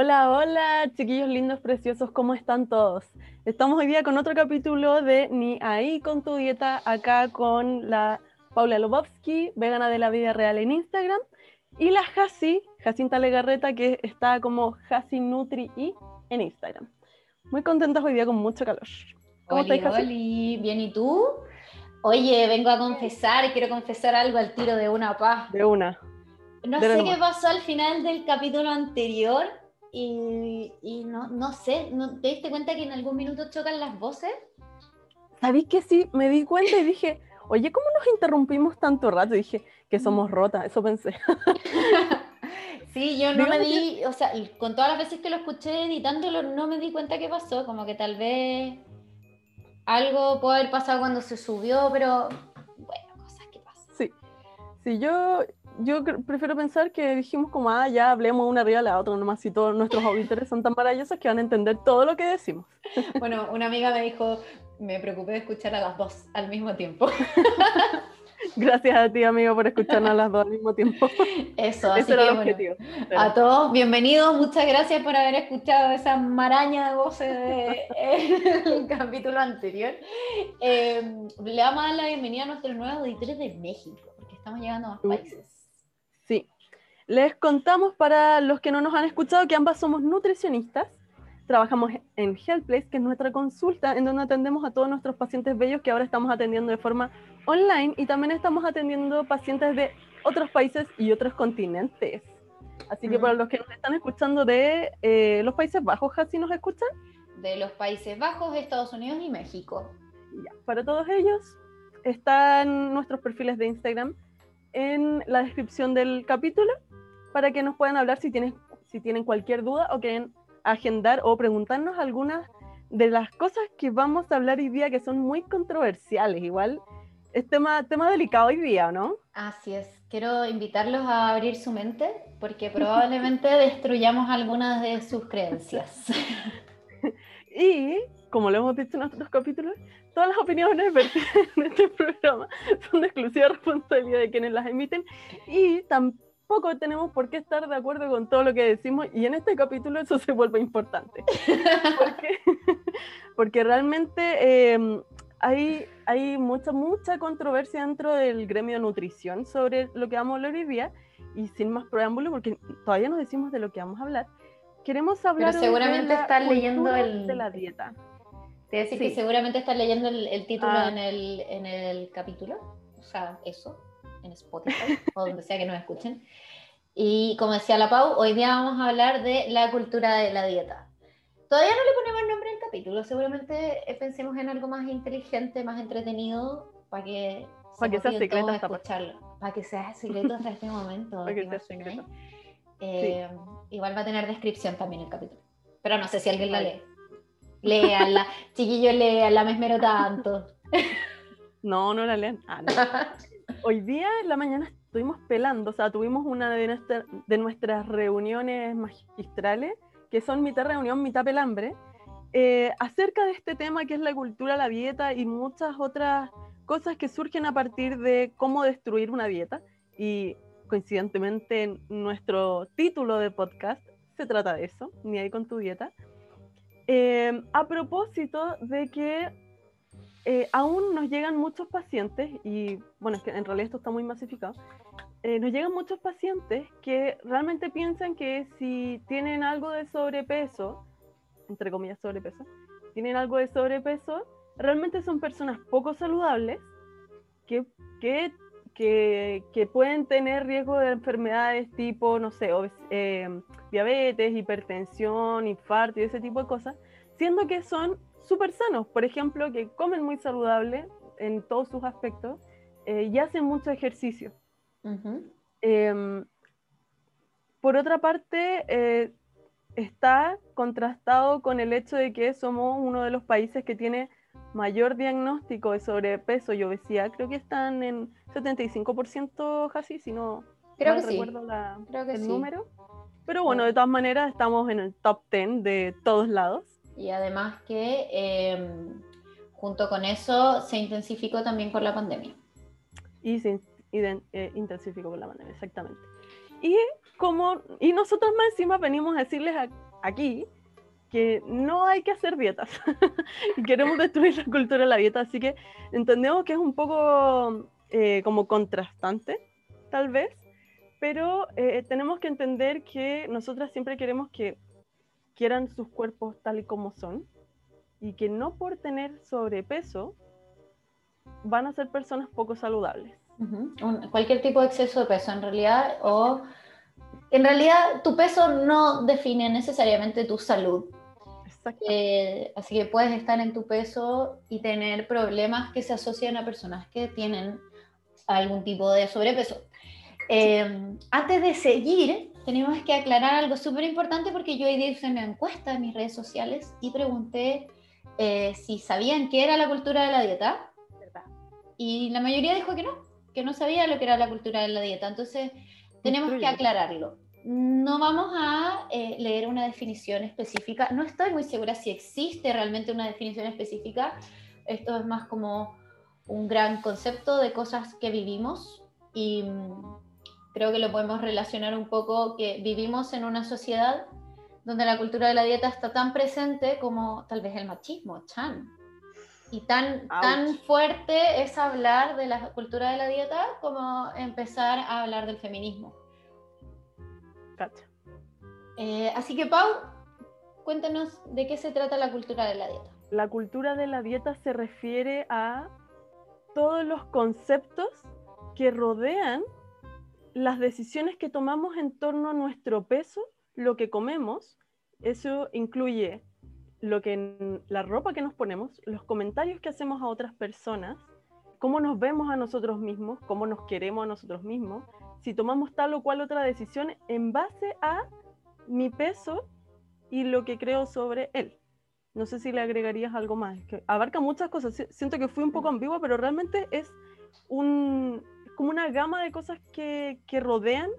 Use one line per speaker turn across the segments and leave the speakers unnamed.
Hola, hola, chiquillos lindos, preciosos, ¿cómo están todos? Estamos hoy día con otro capítulo de Ni ahí con tu dieta, acá con la Paula Lobovsky, vegana de la vida real en Instagram, y la Hasi, Jacinta Legarreta, que está como Hasi Nutri y en Instagram. Muy contentas hoy día con mucho calor.
¿Cómo estás, Bien, ¿y tú? Oye, vengo a confesar, quiero confesar algo al tiro de una paz.
De una.
No sé qué pasó al final del capítulo anterior y, no, no sé, ¿no, ¿te diste cuenta que en algún minuto chocan las voces?
¿Sabéis que sí? Me di cuenta y dije, oye, ¿cómo nos interrumpimos tanto rato? Y dije, que somos rotas, eso pensé.
sí, yo no me di, o sea, con todas las veces que lo escuché editándolo, no me di cuenta qué pasó, como que tal vez algo puede haber pasado cuando se subió, pero bueno, cosas que pasan.
Sí, sí, yo, yo prefiero pensar que dijimos como, ah, ya hablemos una arriba de la otra, nomás si todos nuestros auditores son tan maravillosos que van a entender todo lo que decimos.
Bueno, una amiga me dijo, me preocupé de escuchar a las dos al mismo tiempo.
Gracias a ti, amigo, por escucharnos a las dos al mismo tiempo.
Eso, así que, el objetivo. a todos, bienvenidos, muchas gracias por haber escuchado esa maraña de voces del capítulo anterior. Em, le vamos a dar la bienvenida a nuestros nuevos auditores de México, porque estamos llegando a más países.
Les contamos para los que no nos han escuchado que ambas somos nutricionistas trabajamos en Healthplace, que es nuestra consulta en donde atendemos a todos nuestros pacientes bellos que ahora estamos atendiendo de forma online y también estamos atendiendo pacientes de otros países y otros continentes. Así que para los que nos están escuchando de eh, los Países Bajos, ¿sí nos escuchan?
De los Países Bajos, Estados Unidos y México.
Ya, para todos ellos están nuestros perfiles de Instagram en la descripción del capítulo para que nos puedan hablar si, tienen, si tienen cualquier duda o quieren agendar o preguntarnos algunas de las cosas que vamos a hablar hoy día que son muy controversiales. Igual es tema, tema delicado hoy día, ¿no?
Así es. Quiero invitarlos a abrir su mente porque probablemente destruyamos algunas de sus creencias.
y, como lo hemos dicho en otros capítulos, todas las opiniones vertidas en este programa son de exclusiva responsabilidad de quienes las emiten y tampoco poco tenemos por qué estar de acuerdo con todo lo que decimos y en este capítulo eso se vuelve importante. porque, porque realmente em, hay, hay mucha, mucha controversia dentro del gremio de nutrición sobre lo que vamos a hablar hoy día y sin más preámbulo, porque todavía no decimos de lo que vamos a hablar, queremos hablar
Pero seguramente de la leyendo el...
de la dieta.
Te decir que seguramente estás leyendo el, título ah. en, el, en el capítulo, o sea, eso en Spotify o donde sea que nos escuchen. Y como decía la Pau, hoy día vamos a hablar de la cultura de la dieta. Todavía no le ponemos nombre al capítulo, seguramente pensemos en algo más inteligente, más entretenido, para que,
para que sea secreto
hasta Para que sea secreto hasta este momento. para que sea secreto. Eh, igual va a tener descripción también el capítulo. Pero no sé si alguien la lee. Léala, chiquillos, léala, me esmero tanto.
No, no la leen. Ah, no. Hoy día en la mañana estuvimos pelando, o sea, tuvimos una de, de nuestras reuniones magistrales, que son mitad reunión, mitad pelambre, eh, acerca de este tema que es la cultura, la dieta y muchas otras cosas que surgen a partir de cómo destruir una dieta. Y coincidentemente nuestro título de podcast se trata de eso, ni ahí con tu dieta. Eh, a propósito de que eh, aún nos llegan muchos pacientes, y bueno, es que en realidad esto está muy masificado, eh, nos llegan muchos pacientes que realmente piensan que si tienen algo de sobrepeso, entre comillas sobrepeso, tienen algo de sobrepeso, realmente son personas poco saludables que, que, que, pueden tener riesgo de enfermedades tipo, no sé, eh, diabetes, hipertensión, infarto y ese tipo de cosas, siendo que son súper sanos, por ejemplo, que comen muy saludable en todos sus aspectos eh, y hacen mucho ejercicio. Em, por otra parte, eh, está contrastado con el hecho de que somos uno de los países que tiene mayor diagnóstico de sobrepeso y obesidad. Creo que están en 75% casi, si no
Creo que
recuerdo el número. Pero bueno, de todas maneras estamos en el top 10 de todos lados.
Y además que em, junto con eso se intensificó también con la pandemia.
Y se eh, intensificó con la pandemia, exactamente. Y, como, y nosotros más encima venimos a decirles aquí que no hay que hacer dietas y queremos destruir la cultura de la dieta, así que entendemos que es un poco eh, como contrastante, tal vez, pero eh, tenemos que entender que nosotras siempre queremos que quieran sus cuerpos tal y como son y que no por tener sobrepeso van a ser personas poco saludables.
cualquier tipo de exceso de peso en realidad o en realidad tu peso no define necesariamente tu salud. Eh, así que puedes estar en tu peso y tener problemas que se asocian a personas que tienen algún tipo de sobrepeso. Eh, antes de seguir, tenemos que aclarar algo súper importante porque yo hoy día hice una encuesta en mis redes sociales y pregunté eh, si sabían qué era la cultura de la dieta. Y la mayoría dijo que no, que no sabía lo que era la cultura de la dieta. Entonces, tenemos que aclararlo. No vamos a eh, leer una definición específica. No estoy muy segura si existe realmente una definición específica. Esto es más como un gran concepto de cosas que vivimos y mm, creo que lo podemos relacionar un poco que vivimos en una sociedad donde la cultura de la dieta está tan presente como tal vez el machismo, Chan. Y tan, tan fuerte es hablar de la cultura de la dieta como empezar a hablar del feminismo. Eh, así que, Pau, cuéntanos de qué se trata la cultura de la dieta.
La cultura de la dieta se refiere a todos los conceptos que rodean las decisiones que tomamos en torno a nuestro peso, lo que comemos, eso incluye lo que la ropa que nos ponemos, los comentarios que hacemos a otras personas, cómo nos vemos a nosotros mismos, cómo nos queremos a nosotros mismos, si tomamos tal o cual otra decisión en base a mi peso y lo que creo sobre él. No sé si le agregarías algo más, que abarca muchas cosas. Siento que fui un poco ambigua, pero realmente es un, como una gama de cosas que, que rodean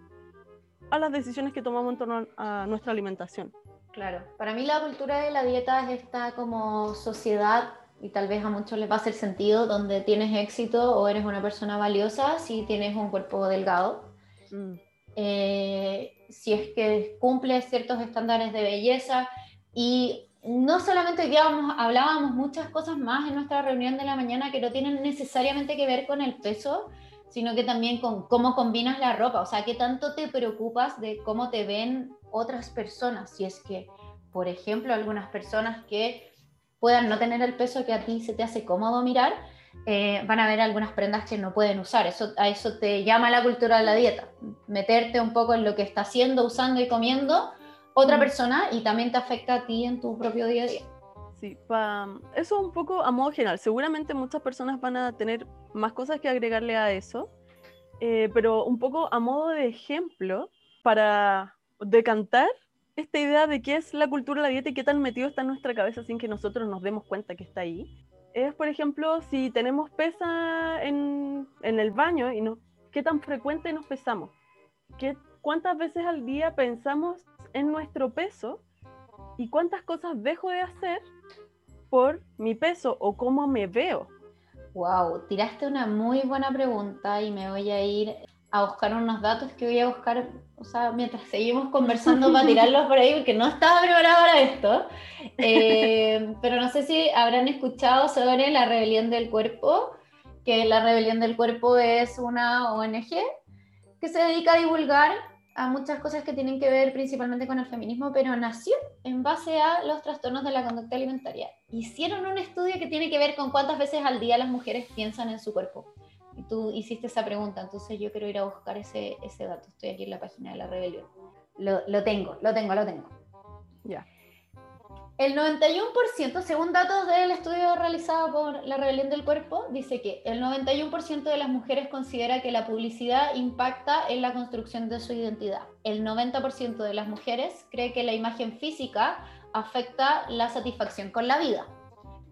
a las decisiones que tomamos en torno a nuestra alimentación.
Claro, para mí la cultura de la dieta es esta como sociedad y tal vez a muchos les va a hacer sentido donde tienes éxito o eres una persona valiosa si tienes un cuerpo delgado Mm. Eh, si es que cumple ciertos estándares de belleza y no solamente hoy hablábamos muchas cosas más en nuestra reunión de la mañana que no tienen necesariamente que ver con el peso, sino que también con cómo combinas la ropa, o sea, qué tanto te preocupas de cómo te ven otras personas, si es que, por ejemplo, algunas personas que puedan no tener el peso que a ti se te hace cómodo mirar, eh, van a ver algunas prendas que no pueden usar. Eso, a eso te llama la cultura de la dieta, meterte un poco en lo que está haciendo, usando y comiendo otra mm. persona y también te afecta a ti en tu propio día a día.
Sí, eso un poco a modo general. Seguramente muchas personas van a tener más cosas que agregarle a eso, eh, pero un poco a modo de ejemplo para decantar esta idea de qué es la cultura de la dieta y qué tan metido está en nuestra cabeza sin que nosotros nos demos cuenta que está ahí es, por ejemplo, si tenemos pesa en, en el baño y no, qué tan frecuente nos pesamos, ¿Qué, cuántas veces al día pensamos en nuestro peso y cuántas cosas dejo de hacer por mi peso o cómo me veo.
Wow, tiraste una muy buena pregunta y me voy a ir a buscar unos datos que voy a buscar, o sea, mientras seguimos conversando para tirarlos por ahí, porque no estaba preparado para esto. Eh, pero no sé si habrán escuchado sobre la rebelión del cuerpo, que la rebelión del cuerpo es una ONG que se dedica a divulgar a muchas cosas que tienen que ver principalmente con el feminismo, pero nació en base a los trastornos de la conducta alimentaria. Hicieron un estudio que tiene que ver con cuántas veces al día las mujeres piensan en su cuerpo tú hiciste esa pregunta, entonces yo quiero ir a buscar ese, ese dato. Estoy aquí en la página de la rebelión. Lo, lo tengo, lo tengo, lo tengo.
Ya.
El 91%, según datos del estudio realizado por la rebelión del cuerpo, dice que el 91% de las mujeres considera que la publicidad impacta en la construcción de su identidad. El 90% de las mujeres cree que la imagen física afecta la satisfacción con la vida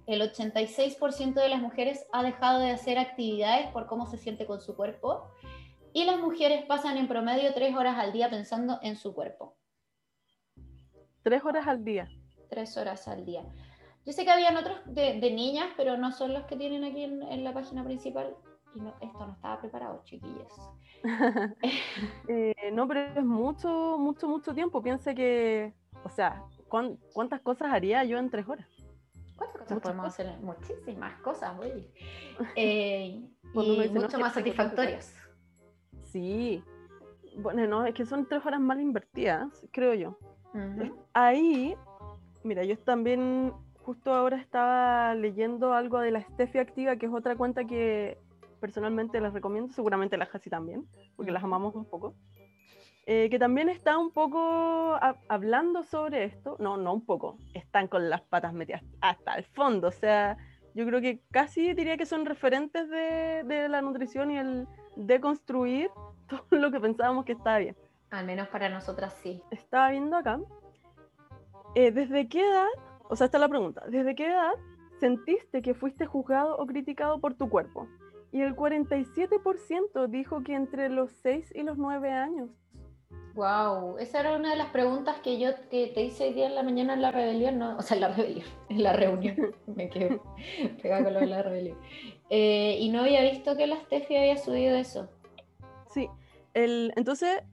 el 86% de las mujeres ha dejado de hacer actividades por cómo se siente con su cuerpo y las mujeres pasan en promedio tres horas al día pensando en su cuerpo.
¿Tres horas al día?
Tres horas al día. Yo sé que habían otros de, niñas, pero no son los que tienen aquí en, la página principal. Y esto no estaba preparado, chiquillas.
Eh, no, pero es mucho, mucho, mucho tiempo. Piensa que, o sea, ¿cuántas cosas haría yo en tres horas?
¿Cuántas cosas podemos hacer? Muchísimas cosas, güey. Eh, y mucho más satisfactorias.
Sí. Bueno, no, es que son tres horas mal invertidas, creo yo. Ahí, mira, yo también justo ahora estaba leyendo algo de la Steffi Activa, que es otra cuenta que personalmente les recomiendo, seguramente la Jasi también, porque las amamos un poco. Eh, que también está un poco hablando sobre esto, no, no un poco, están con las patas metidas hasta el fondo, o sea, yo creo que casi diría que son referentes de, de la nutrición y el deconstruir todo lo que pensábamos que estaba bien.
Al menos para nosotras sí.
Estaba viendo acá, eh, ¿desde qué edad, o sea, está la pregunta, ¿desde qué edad sentiste que fuiste juzgado o criticado por tu cuerpo? Y el 47% dijo que entre los 6 y los 9 años.
Wow, esa era una de las preguntas que yo te hice hoy día en la mañana en la rebelión, ¿no? o sea, en la rebelión, en la reunión, me quedé pegada con lo de la rebelión. Eh, y no había visto que la Steffi había subido eso.
Sí, el, entonces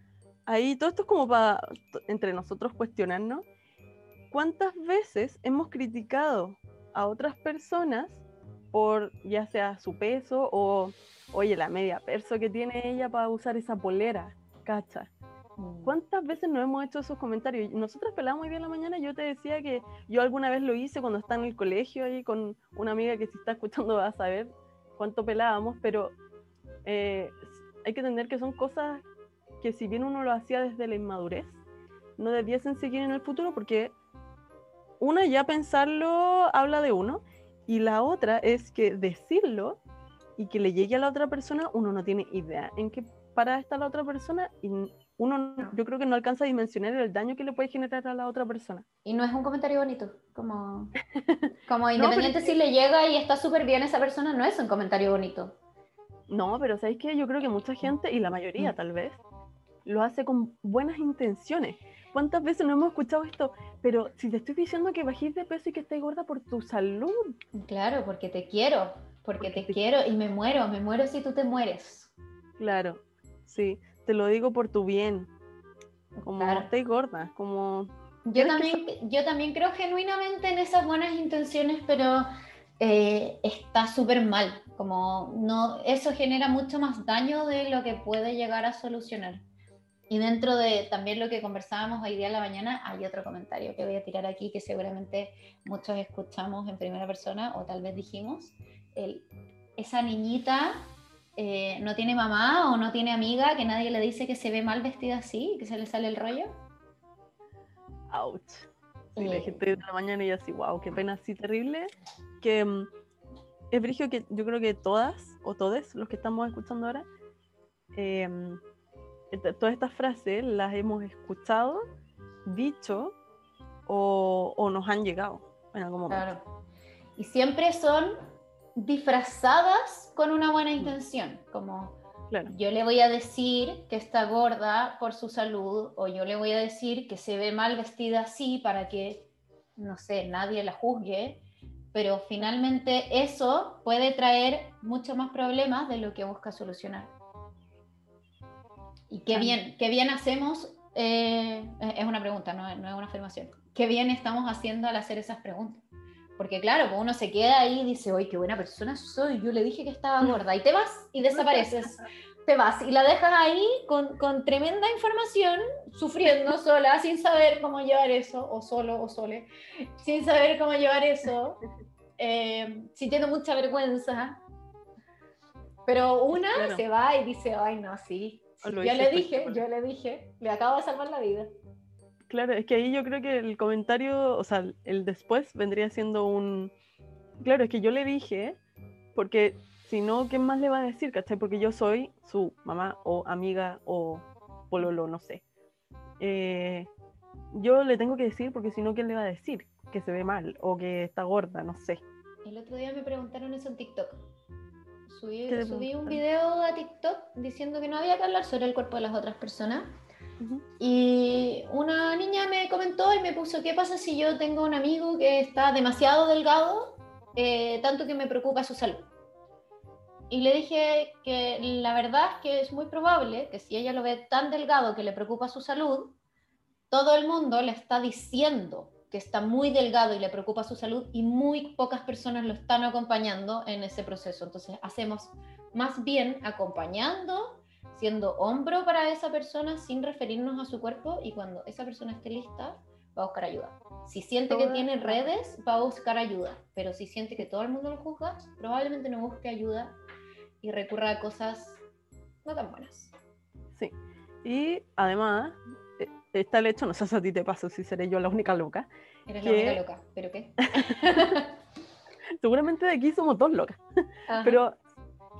ahí todo esto es como para entre nosotros cuestionarnos cuántas veces hemos criticado a otras personas por ya sea su peso o, oye, la media perso que tiene ella para usar esa polera, cacha Mm. ¿Cuántas veces nos hemos hecho esos comentarios? Nosotros pelamos muy bien la mañana. Yo te decía que yo alguna vez lo hice cuando estaba en el colegio ahí con una amiga que si está escuchando va a saber cuánto pelábamos, pero eh, hay que entender que son cosas que si bien uno lo hacía desde la inmadurez, no debiesen seguir en el futuro porque una ya pensarlo habla de uno y la otra es que decirlo y que le llegue a la otra persona, uno no tiene idea en qué para estar la otra persona y uno yo creo que no alcanza a dimensionar el daño que le puede generar a la otra persona.
Y no es un comentario bonito, como, como independiente si le llega y está súper bien esa persona, no es un comentario bonito.
No, pero ¿sabéis que Yo creo que mucha gente, y la mayoría mm. tal vez, lo hace con buenas intenciones. ¿Cuántas veces no hemos escuchado esto? Pero si te estoy diciendo que bajís de peso y que estés gorda por tu salud.
Claro, porque te quiero, porque, te, quiero y me muero, me muero si tú te mueres.
Claro, sí te lo digo por tu bien. Como claro. gorda, como...
Yo también, yo también creo genuinamente en esas buenas intenciones, pero eh, está súper mal. Como no, eso genera mucho más daño de lo que puede llegar a solucionar. Y dentro de también lo que conversábamos hoy día en la mañana, hay otro comentario que voy a tirar aquí que seguramente muchos escuchamos en primera persona o tal vez dijimos. El, esa niñita eh, no tiene mamá o no tiene amiga, que nadie le dice que se ve mal vestida así, que se le sale el rollo.
Ouch. Sí, la gente de la mañana y así, wow, qué pena así terrible. Que mm, es brillo que yo creo que todas o todos los que estamos escuchando ahora, em, todas estas frases las hemos escuchado, dicho o, o nos han llegado en algún momento. Claro.
Y siempre son disfrazadas con una buena mm. intención, como yo le voy a decir que está gorda por su salud o yo le voy a decir que se ve mal vestida así para que, no sé, nadie la juzgue, pero finalmente eso puede traer muchos más problemas de lo que busca solucionar. Y qué bien, qué bien hacemos, eh, es una pregunta, no, no es una afirmación, qué bien estamos haciendo al hacer esas preguntas. Porque claro, pues uno se queda ahí y dice, ¡ay, qué buena persona soy! Yo le dije que estaba gorda. Y te vas y desapareces. te vas y la dejas ahí con, con, tremenda información, sufriendo sola, sin saber cómo llevar eso, o solo o sole, sin saber cómo llevar eso, eh, sintiendo mucha vergüenza. Pero una se va y dice, ay, no, sí. Yo le dije, yo le dije, le acabo de salvar la vida.
Claro, es que ahí yo creo que el comentario, o sea, el después vendría siendo un... Claro, es que yo le dije, porque si no, ¿qué más le va a decir? ¿Cachai? Porque yo soy su mamá o amiga o pololo, no sé. Eh, yo le tengo que decir porque si no, ¿quién le va a decir? Que se ve mal o que está gorda, no sé.
El otro día me preguntaron eso en TikTok. Subí, subí un video a TikTok diciendo que no había que hablar sobre el cuerpo de las otras personas. Y una niña me comentó y me puso, ¿qué pasa si yo tengo un amigo que está demasiado delgado, eh, tanto que me preocupa su salud? Y le dije que la verdad es que es muy probable que si ella lo ve tan delgado que le preocupa su salud, todo el mundo le está diciendo que está muy delgado y le preocupa su salud y muy pocas personas lo están acompañando en ese proceso. Entonces hacemos más bien acompañando, siendo hombro para esa persona sin referirnos a su cuerpo y cuando esa persona esté lista va a buscar ayuda. Si siente que tiene redes, va a buscar ayuda, pero si siente que todo el mundo lo juzga, probablemente no busque ayuda y recurra a cosas no tan buenas.
Sí, y además está el hecho, no sé si a ti te pasa, si seré yo la única loca.
Eres la única loca, ¿pero qué?
Seguramente de aquí somos dos locas, pero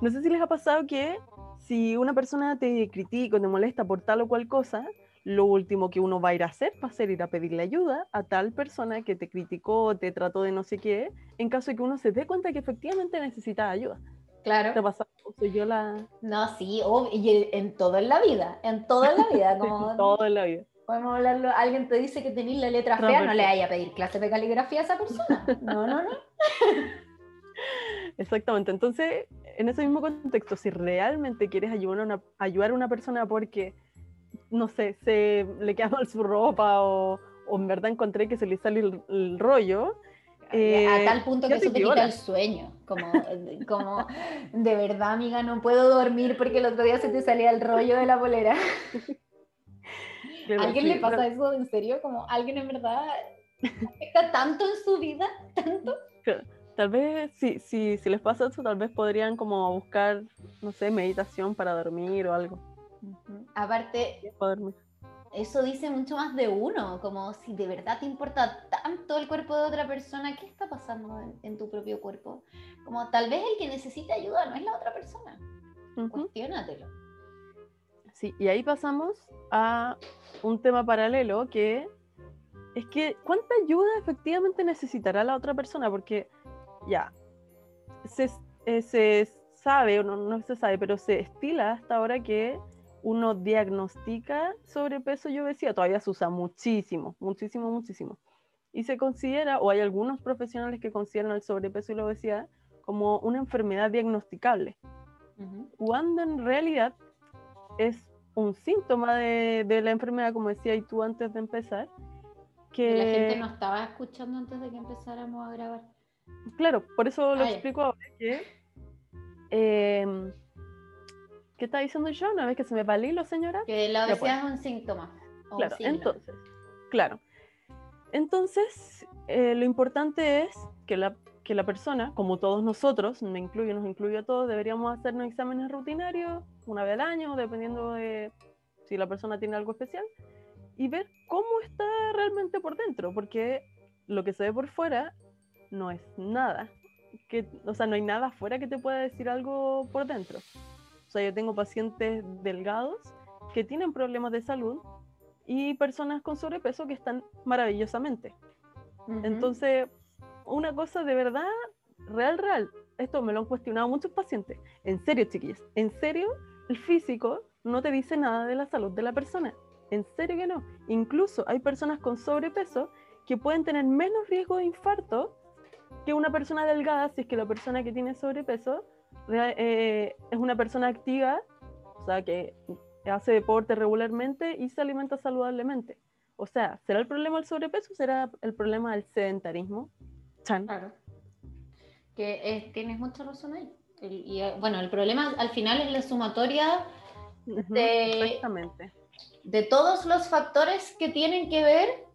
no sé si les ha pasado que si una persona te critica o te molesta por tal o cual cosa, lo último que uno va a ir a hacer va a ser ir a pedirle ayuda a tal persona que te criticó, te trató de no sé qué, en caso de que uno se dé cuenta que efectivamente necesita ayuda.
Claro.
¿Te pasa? Soy yo la...
No, sí, y en todo en la vida, en todo en la vida.
Como... todo en la vida.
Podemos hablarlo, alguien te dice que tenés la letra fea, no le vaya a pedir clase de caligrafía a esa persona. No, no, no.
Exactamente, entonces, en ese mismo contexto, si realmente quieres ayudar a una, ayudar a una persona porque, no sé, se le queda mal su ropa o, o en verdad encontré que se le sale el rollo,
eh, a tal punto que eso te quita el sueño. Como, como, de verdad, amiga, no puedo dormir porque el otro día se te salía el rollo de la bolera. ¿Alguien le pasa eso en serio? Como alguien en verdad afecta tanto en su vida, tanto.
Tal vez, si, si, si les pasa eso, tal vez podrían como buscar, no sé, meditación para dormir o algo.
Aparte, eso dice mucho más de uno, como si de verdad te importa tanto el cuerpo de otra persona, ¿qué está pasando en, tu propio cuerpo? Como tal vez el que necesita ayuda no es la otra persona. Uh
Sí, y ahí pasamos a un tema paralelo que es que ¿cuánta ayuda efectivamente necesitará la otra persona? Porque ya, se, eh, se sabe, o no, no se sabe, pero se estila hasta ahora que uno diagnostica sobrepeso y obesidad, todavía se usa muchísimo, muchísimo, muchísimo. Y se considera, o hay algunos profesionales que consideran el sobrepeso y la obesidad como una enfermedad diagnosticable, cuando en realidad es un síntoma de, de, la enfermedad, como decía tú antes de empezar.
Que la gente no estaba escuchando antes de que empezáramos a grabar.
Claro, por eso lo ah, explico ahora, que eh, ¿Qué está diciendo yo? Una vez que se me hilo, señora.
Que la obesidad es un síntoma.
claro, entonces, claro. Entonces, eh, lo importante es que la, que la persona, como todos nosotros, me incluyo, nos incluyo a todos, deberíamos hacernos exámenes rutinarios una vez al año, dependiendo de si la persona tiene algo especial, y ver cómo está realmente por dentro, porque lo que se ve por fuera no es nada. Que, o sea, no hay nada afuera que te pueda decir algo por dentro sea, yo tengo pacientes delgados que tienen problemas de salud y personas con sobrepeso que están maravillosamente. Entonces, una cosa de verdad, real, real, esto me lo han cuestionado muchos pacientes. En serio, chiquillos, en serio, el físico no te dice nada de la salud de la persona. En serio que no. Incluso hay personas con sobrepeso que pueden tener menos riesgo de infarto que una persona delgada si es que la persona que tiene sobrepeso eh, es una persona activa, o sea, que hace deporte regularmente y se alimenta saludablemente. O sea, ¿será el problema el sobrepeso o será el problema del sedentarismo?
Claro. Que tienes mucha razón ahí. Y, eh, bueno, el problema al final es la sumatoria de, de todos los factores que tienen que ver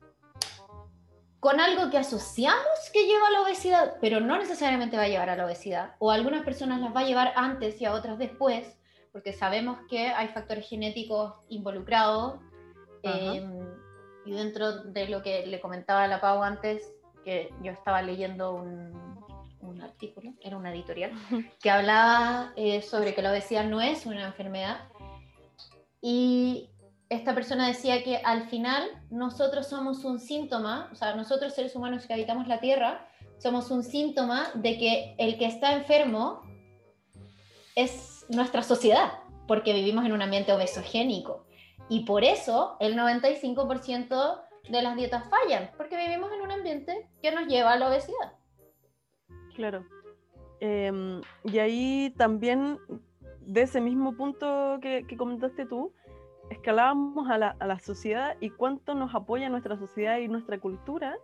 con algo que asociamos que lleva a la obesidad, pero no necesariamente va a llevar a la obesidad. O algunas personas las va a llevar antes y a otras después, porque sabemos que hay factores genéticos involucrados. Em, y dentro de lo que le comentaba a la Pau antes, que yo estaba leyendo un, artículo, era una editorial, que hablaba eh, sobre que la obesidad no es una enfermedad. Y esta persona decía que al final nosotros somos un síntoma, o sea, nosotros seres humanos que habitamos la Tierra, somos un síntoma de que el que está enfermo es nuestra sociedad, porque vivimos en un ambiente obesogénico. Y por eso el 95% de las dietas fallan, porque vivimos en un ambiente que nos lleva a la obesidad.
Claro. Em, y ahí también, de ese mismo punto que, comentaste tú, escalábamos a la, a la, sociedad y cuánto nos apoya nuestra sociedad y nuestra cultura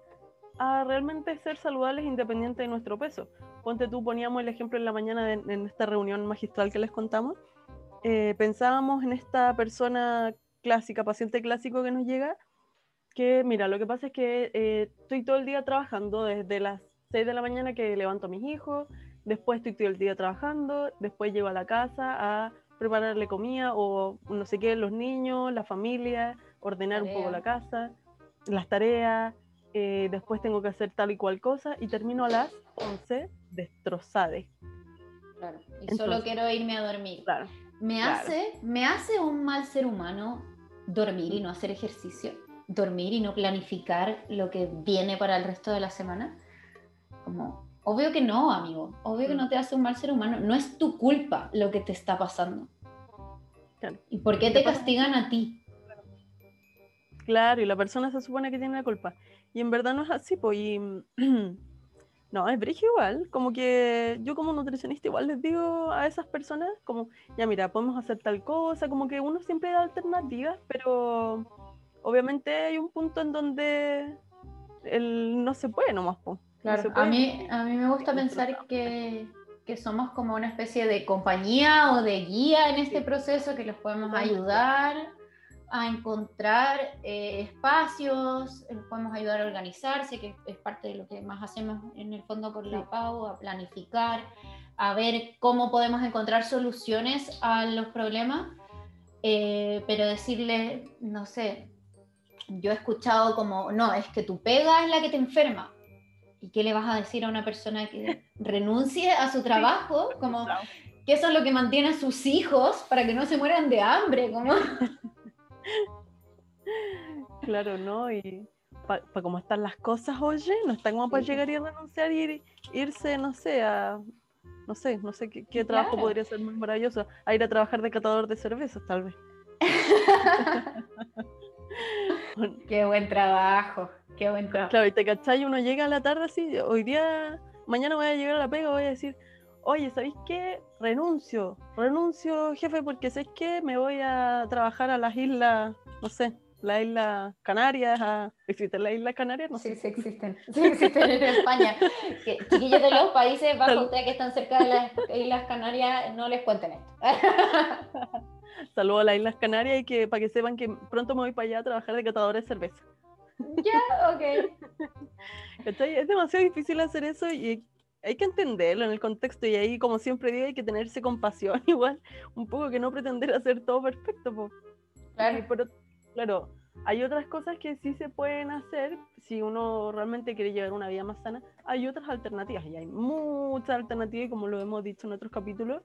a realmente ser saludables independiente de nuestro peso. Ponte tú, poníamos el ejemplo en la mañana en esta reunión magistral que les contamos. Eh, pensábamos en esta persona clásica, paciente clásico que nos llega, que mira, lo que pasa es que eh, estoy todo el día trabajando desde las 6 de la mañana que levanto a mis hijos, después estoy todo el día trabajando, después llego a la casa a prepararle comida o no sé qué, los niños, la familia, ordenar un poco la casa, las tareas, eh, después tengo que hacer tal y cual cosa y termino a las 11 destrozada.
Claro, y solo quiero irme a dormir.
Claro.
Me, hace, me hace un mal ser humano dormir y no hacer ejercicio, dormir y no planificar lo que viene para el resto de la semana. Como, obvio que no, amigo, obvio que mm. no te hace un mal ser humano, no es tu culpa lo que te está pasando. ¿Y por qué te castigan a ti?
Claro, y la persona se supone que tiene la culpa. Y en verdad no es así, pues. Y, no, es brillo igual. Como que yo como nutricionista igual les digo a esas personas, como, ya mira, podemos hacer tal cosa, como que uno siempre da alternativas, pero obviamente hay un punto en donde el, no se puede nomás. pues.
Claro, a, mí, a mí me gusta pensar que, que somos como una especie de compañía o de guía en este proceso que los podemos ayudar a encontrar eh, espacios, les podemos ayudar a organizarse, que es parte de lo que más hacemos en el fondo por la PAU, a planificar, a ver cómo podemos encontrar soluciones a los problemas, eh, pero decirle, no sé, yo he escuchado como, no, es que tu pega es la que te enferma. ¿Y qué le vas a decir a una persona que renuncie a su trabajo? Como que eso es lo que mantiene a sus hijos para que no se mueran de hambre, como...
Claro, ¿no? Y para cómo están las cosas, oye, no está como para llegar y renunciar y irse, no sé, a. No sé, no sé qué, trabajo podría ser muy maravilloso. A ir a trabajar de catador de cervezas, tal vez.
qué buen trabajo, qué buen trabajo.
Claro, y te cachai, uno llega a la tarde así, hoy día, mañana voy a llegar a la pega, voy a decir, oye, ¿sabéis qué? Renuncio, renuncio, jefe, porque sé que me voy a trabajar a las islas, no sé, las islas Canarias, ¿existen las islas Canarias?
No sí, sí existen, sí existen en España. chiquillos de los países bajo ustedes que están cerca de las islas Canarias, no les cuenten esto.
Saludos a las islas Canarias y que para que sepan que pronto me voy para allá a trabajar de catadora de cerveza.
Ya, ok.
Es demasiado difícil hacer eso y hay que entenderlo en el contexto y ahí, como siempre digo, hay que tenerse compasión igual, un poco que no pretender hacer todo perfecto. Claro. Pero, claro, hay otras cosas que sí se pueden hacer si uno realmente quiere llevar una vida más sana. Hay otras alternativas y hay muchas alternativas y como lo hemos dicho en otros capítulos,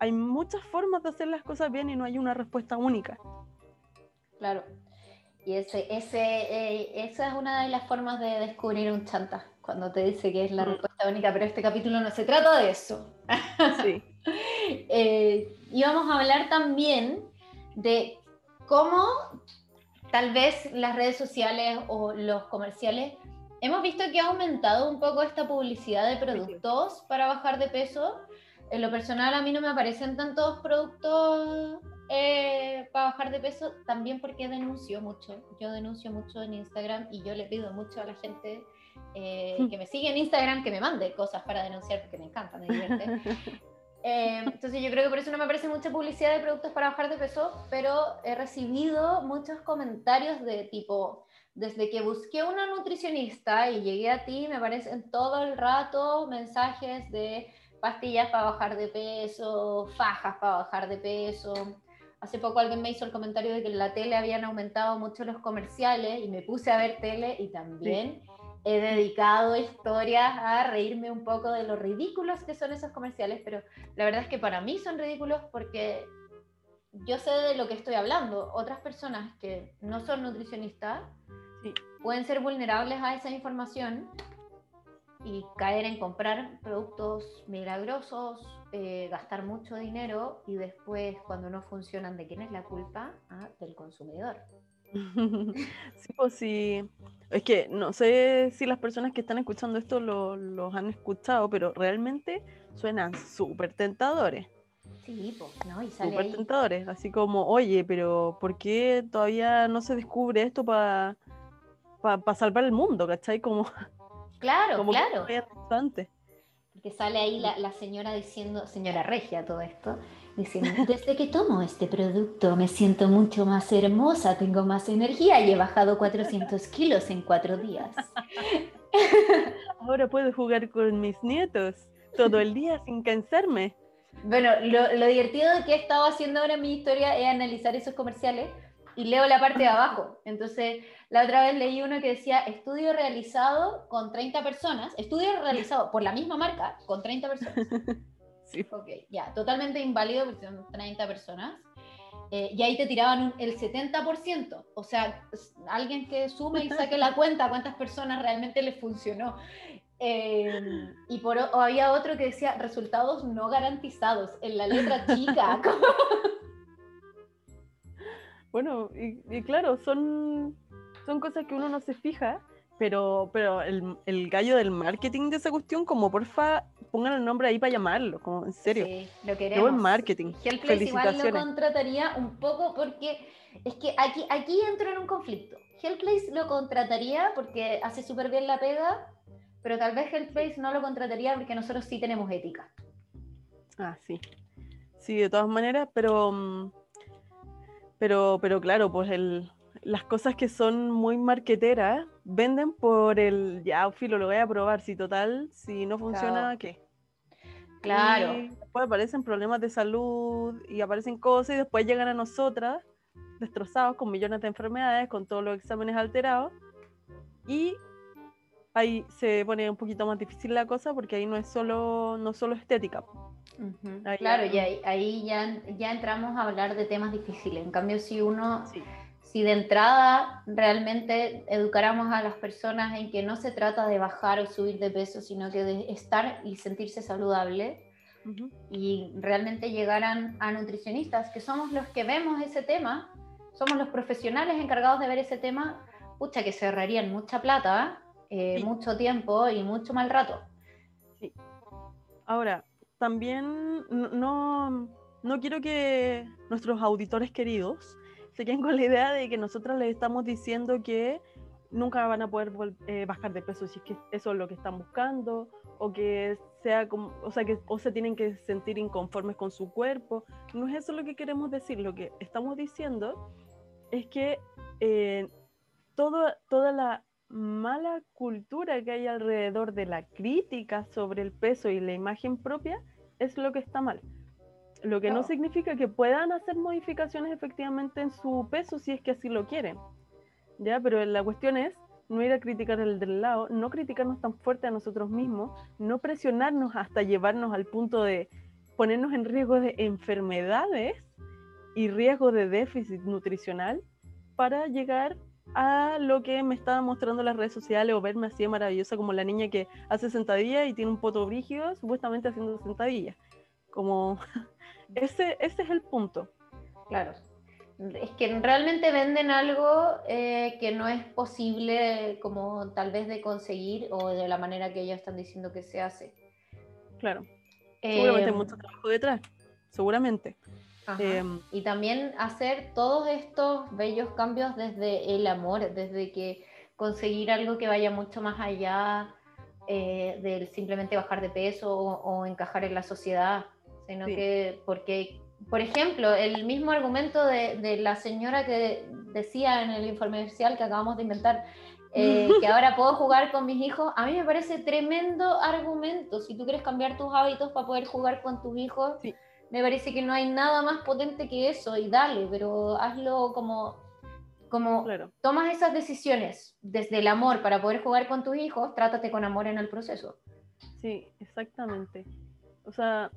hay muchas formas de hacer las cosas bien y no hay una respuesta única.
Claro. Y ese, ese, eh, esa es una de las formas de descubrir un chanta cuando te dice que es la mm. respuesta única, pero este capítulo no se trata de eso. Sí. eh, y vamos a hablar también de cómo tal vez las redes sociales o los comerciales hemos visto que ha aumentado un poco esta publicidad de productos para bajar de peso. En lo personal a mí no me aparecen tantos productos eh, para bajar de peso, también porque denuncio mucho. Yo denuncio mucho en Instagram y yo le pido mucho a la gente eh, que me sigue en Instagram, que me mande cosas para denunciar porque me encanta, me divierte. Eh, entonces yo creo que por eso no me aparece mucha publicidad de productos para bajar de peso, pero he recibido muchos comentarios de tipo, desde que busqué una nutricionista y llegué a ti, me aparecen todo el rato mensajes de pastillas para bajar de peso, fajas para bajar de peso. Hace poco alguien me hizo el comentario de que en la tele habían aumentado mucho los comerciales y me puse a ver tele y también he dedicado historias a reírme un poco de lo ridículos que son esos comerciales, pero la verdad es que para mí son ridículos porque yo sé de lo que estoy hablando. Otras personas que no son nutricionistas pueden ser vulnerables a esa información y caer en comprar productos milagrosos, eh, gastar mucho dinero y después cuando no funcionan, ¿de quién es la culpa? Ah, del consumidor.
sí, pues sí. Es que no sé si las personas que están escuchando esto los han escuchado, pero realmente suenan súper tentadores.
Sí, pues, ¿no? Y
Súper tentadores. Así como, oye, pero ¿por qué todavía no se descubre esto para salvar el mundo? ¿Cachai? Como
Claro, claro.
Que
sale ahí la, la, señora diciendo, señora Regia, todo esto, diciendo, desde que tomo este producto me siento mucho más hermosa, tengo más energía y he bajado 400 kilos en cuatro días.
Ahora puedo jugar con mis nietos todo el día sin cansarme.
Bueno, lo, lo divertido que he estado haciendo ahora en mi historia es analizar esos comerciales y leo la parte de abajo. Entonces, la otra vez leí uno que decía estudio realizado con 30 personas, estudio realizado por la misma marca con 30 personas.
Sí.
Ok, ya, totalmente inválido porque son 30 personas. Eh, y ahí te tiraban el 70%. O sea, alguien que sume y saque la cuenta cuántas personas realmente le funcionó. Em, y por, o había otro que decía resultados no garantizados en la letra chica.
bueno, y, claro, son, son cosas que uno no se fija, pero, pero el, el, gallo del marketing de esa cuestión, como porfa, pongan el nombre ahí para llamarlo, como en serio. Sí,
lo queremos.
Buen marketing.
Hellplace igual lo contrataría un poco porque es que aquí, aquí entro en un conflicto. Hellplace lo contrataría porque hace súper bien la pega, pero tal vez Hellplace no lo contrataría porque nosotros sí tenemos ética.
Ah, sí. Sí, de todas maneras, pero, mm, pero, pero claro, pues el, las cosas que son muy marqueteras venden por el, ya, filo, lo voy a probar, si total, si no funciona, ¿qué?
Claro.
después aparecen problemas de salud y aparecen cosas y después llegan a nosotras destrozados con millones de enfermedades, con todos los exámenes alterados y ahí se pone un poquito más difícil la cosa porque ahí no es solo, no solo estética.
claro, y ahí, ya, ya entramos a hablar de temas difíciles. En cambio, si uno, si de entrada realmente educáramos a las personas en que no se trata de bajar o subir de peso, sino que de estar y sentirse saludable, y realmente llegaran a nutricionistas, que somos los que vemos ese tema, somos los profesionales encargados de ver ese tema, pucha, que se ahorrarían mucha plata eh, mucho tiempo y mucho mal rato.
Sí. Ahora, también no, no quiero que nuestros auditores queridos se queden con la idea de que nosotros les estamos diciendo que nunca van a poder eh, bajar de peso si es que eso es lo que están buscando o que sea como, o sea que o se tienen que sentir inconformes con su cuerpo. No es eso lo que queremos decir, lo que estamos diciendo es que eh, toda la mala cultura que hay alrededor de la crítica sobre el peso y la imagen propia es lo que está mal. Lo que no significa que puedan hacer modificaciones efectivamente en su peso si es que así lo quieren. ¿Ya? Pero la cuestión es no ir a criticar el del lado, no criticarnos tan fuerte a nosotros mismos, no presionarnos hasta llevarnos al punto de ponernos en riesgo de enfermedades y riesgo de déficit nutricional para llegar a lo que me estaban mostrando las redes sociales o verme así de maravillosa como la niña que hace sentadillas y tiene un poto brígido supuestamente haciendo sentadillas. Como ese, ese es el punto.
Claro. Es que realmente venden algo eh, que no es posible como tal vez de conseguir o de la manera que ellos están diciendo que se hace.
Claro. Seguramente hay mucho trabajo detrás. Seguramente.
Em, y también hacer todos estos bellos cambios desde el amor, desde que conseguir algo que vaya mucho más allá eh, de simplemente bajar de peso o, encajar en la sociedad, sino que, porque, por ejemplo, el mismo argumento de, la señora que decía en el informe inicial que acabamos de inventar, eh, que ahora puedo jugar con mis hijos, a mí me parece tremendo argumento. Si tú quieres cambiar tus hábitos para poder jugar con tus hijos, me parece que no hay nada más potente que eso y dale, pero hazlo como, como tomas esas decisiones desde el amor para poder jugar con tus hijos, trátate con amor en el proceso.
Sí, exactamente. O sea,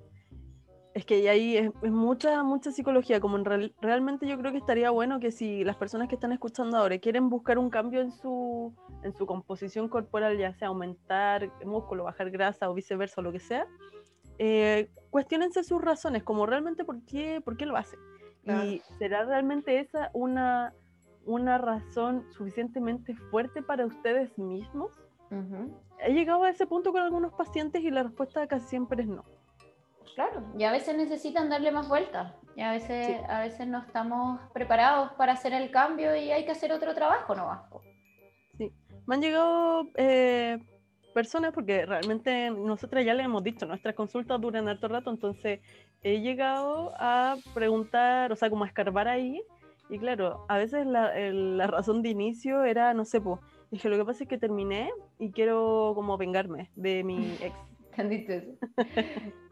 es que ahí es, mucha, mucha psicología, como en realmente yo creo que estaría bueno que si las personas que están escuchando ahora quieren buscar un cambio en su, en su composición corporal, ya sea aumentar músculo, bajar grasa o viceversa, o lo que sea, eh, cuestionense sus razones, como realmente por qué, por qué lo hace. Y será realmente esa una, una razón suficientemente fuerte para ustedes mismos. He llegado a ese punto con algunos pacientes y la respuesta casi siempre es no.
Claro, y a veces necesitan darle más vueltas, y a veces, a veces no estamos preparados para hacer el cambio y hay que hacer otro trabajo, ¿no?
Sí, me han llegado eh, personas, porque realmente nosotras ya le hemos dicho, nuestras consultas duran harto rato, entonces he llegado a preguntar, o sea, como a escarbar ahí, y claro, a veces la, la razón de inicio era, no sé, pues, dije, lo que pasa es que terminé y quiero como vengarme de mi ex.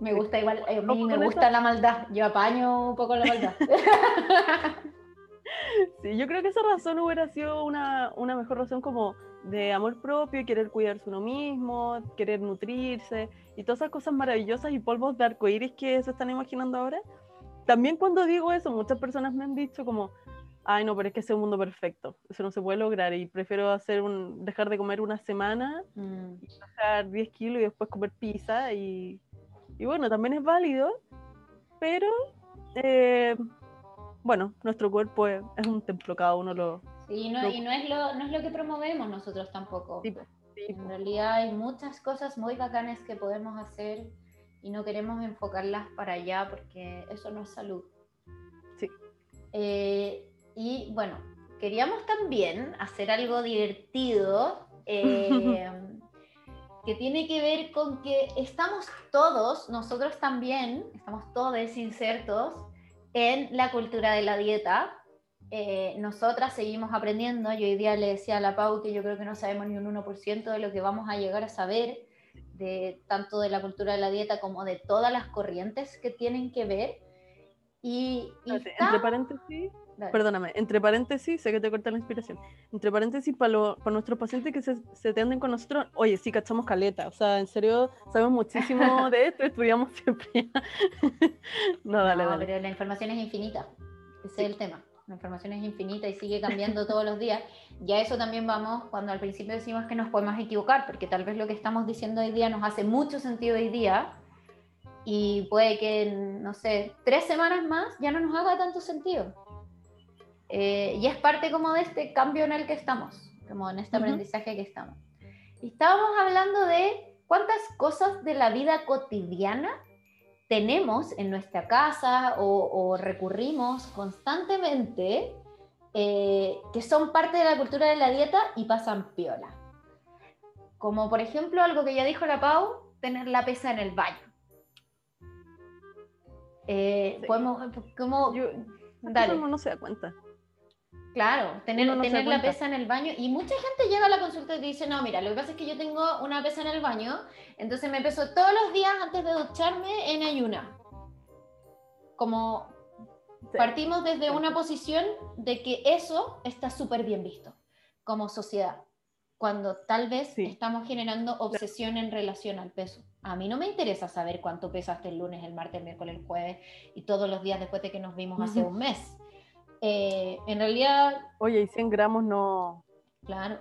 Me gusta igual, a mí me gusta la maldad, yo apaño un poco la maldad.
Sí, yo creo que esa razón hubiera sido una, una mejor razón como de amor propio, querer cuidarse uno mismo, querer nutrirse y todas esas cosas maravillosas y polvos de arcoíris que se están imaginando ahora. También cuando digo eso, muchas personas me han dicho como, ay no, pero es que ese es un mundo perfecto, eso no se puede lograr y prefiero hacer un, dejar de comer una semana, mm. y bajar 10 kilos y después comer pizza y, y bueno, también es válido, pero eh, bueno, nuestro cuerpo es, un templo, cada uno lo...
Sí, no, y no es lo, no es lo que promovemos nosotros tampoco. Sí, en realidad hay muchas cosas muy bacanas que podemos hacer y no queremos enfocarlas para allá porque eso no es salud.
Sí.
Eh, y bueno, queríamos también hacer algo divertido eh, que tiene que ver con que estamos todos, nosotros también, estamos todos insertos en la cultura de la dieta. Eh, nosotras seguimos aprendiendo. Yo hoy día le decía a la Pau que yo creo que no sabemos ni un 1% de lo que vamos a llegar a saber, de tanto de la cultura de la dieta como de todas las corrientes que tienen que ver. Y,
entre paréntesis, perdóname, entre paréntesis, sé que te corta la inspiración. Entre paréntesis, para, para nuestros pacientes que se, se tienden con nosotros, oye, sí, cachamos caleta. O sea, en serio, sabemos muchísimo de esto, estudiamos siempre.
no, dale, no, Pero la información es infinita. Ese es el tema. La información es infinita y sigue cambiando todos los días. Ya eso también vamos cuando al principio decimos que nos podemos equivocar, porque tal vez lo que estamos diciendo hoy día nos hace mucho sentido hoy día y puede que, no sé, tres semanas más ya no nos haga tanto sentido. Eh, y es parte como de este cambio en el que estamos, como en este aprendizaje que estamos. Y estábamos hablando de cuántas cosas de la vida cotidiana tenemos en nuestra casa o, recurrimos constantemente eh, que son parte de la cultura de la dieta y pasan piola. Como por ejemplo algo que ya dijo la Pau, tener la pesa en el baño. Eh, podemos, como,
dale. no se da cuenta.
Claro, tener, tener la pesa en el baño. Y mucha gente llega a la consulta y dice, no, mira, lo que pasa es que yo tengo una pesa en el baño, entonces me peso todos los días antes de ducharme en ayuna. Como partimos desde una posición de que eso está súper bien visto como sociedad, cuando tal vez estamos generando obsesión en relación al peso. A mí no me interesa saber cuánto pesaste el lunes, el martes, el miércoles, el jueves y todos los días después de que nos vimos hace un mes eh, en realidad...
Oye, y 100 gramos no...
Claro.